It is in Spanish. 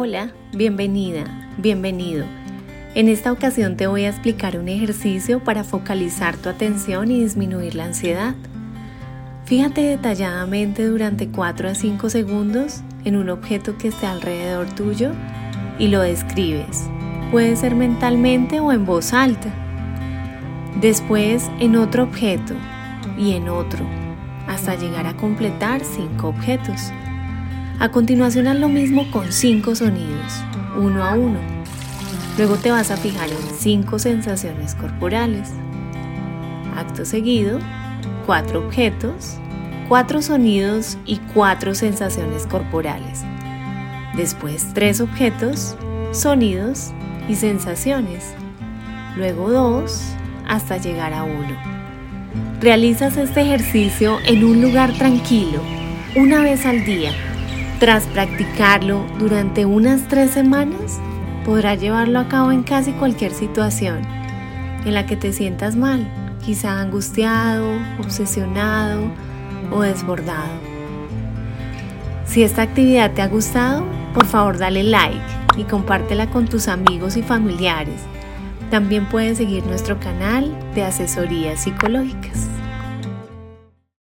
Hola, bienvenida, bienvenido. En esta ocasión te voy a explicar un ejercicio para focalizar tu atención y disminuir la ansiedad. Fíjate detalladamente durante 4 a 5 segundos en un objeto que esté alrededor tuyo y lo describes. Puede ser mentalmente o en voz alta. Después en otro objeto y en otro, hasta llegar a completar 5 objetos. A continuación haz lo mismo con cinco sonidos, uno a uno. Luego te vas a fijar en cinco sensaciones corporales. Acto seguido, cuatro objetos, cuatro sonidos y cuatro sensaciones corporales. Después tres objetos, sonidos y sensaciones. Luego dos hasta llegar a uno. Realizas este ejercicio en un lugar tranquilo, una vez al día tras practicarlo durante unas tres semanas, podrás llevarlo a cabo en casi cualquier situación en la que te sientas mal, quizá angustiado, obsesionado o desbordado. Si esta actividad te ha gustado, por favor dale like y compártela con tus amigos y familiares. También puedes seguir nuestro canal de asesorías psicológicas.